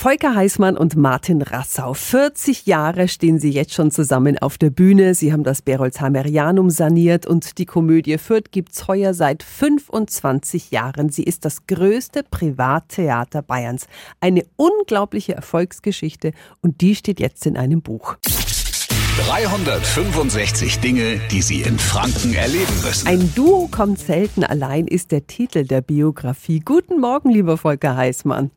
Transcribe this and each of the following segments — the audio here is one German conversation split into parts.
Volker Heißmann und Martin Rassau. 40 Jahre stehen sie jetzt schon zusammen auf der Bühne. Sie haben das Berolzheimerianum saniert und die Komödie Fürth gibt's heuer seit 25 Jahren. Sie ist das größte Privattheater Bayerns. Eine unglaubliche Erfolgsgeschichte und die steht jetzt in einem Buch. 365 Dinge, die Sie in Franken erleben müssen. Ein Duo kommt selten allein ist der Titel der Biografie. Guten Morgen, lieber Volker Heißmann.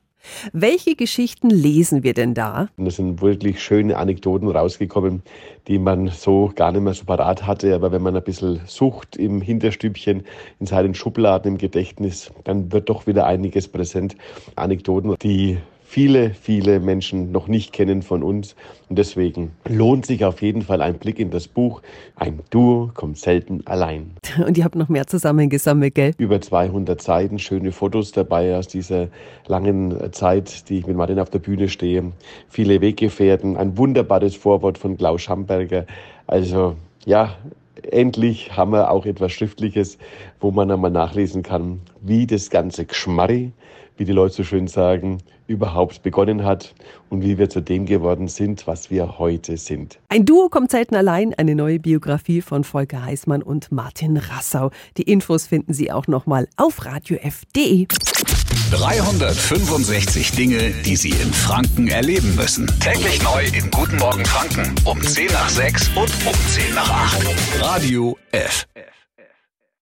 Welche Geschichten lesen wir denn da? Da sind wirklich schöne Anekdoten rausgekommen, die man so gar nicht mehr so parat hatte. Aber wenn man ein bisschen sucht im Hinterstübchen, in seinen Schubladen im Gedächtnis, dann wird doch wieder einiges präsent. Anekdoten, die viele, viele Menschen noch nicht kennen von uns. Und deswegen lohnt sich auf jeden Fall ein Blick in das Buch. Ein Duo kommt selten allein. Und ihr habt noch mehr zusammengesammelt, gell? Über 200 Seiten, schöne Fotos dabei aus dieser langen Zeit, die ich mit Martin auf der Bühne stehe. Viele Weggefährten, ein wunderbares Vorwort von Klaus Schamberger. Also ja, endlich haben wir auch etwas Schriftliches, wo man einmal nachlesen kann, wie das ganze Geschmarri, wie die Leute so schön sagen, überhaupt begonnen hat und wie wir zu dem geworden sind, was wir heute sind. Ein Duo kommt selten allein, eine neue Biografie von Volker Heißmann und Martin Rassau. Die Infos finden Sie auch nochmal auf radiof.de. 365 Dinge, die Sie in Franken erleben müssen. Täglich neu in Guten Morgen Franken um 10 nach 6 und um 10 nach 8. Radio F.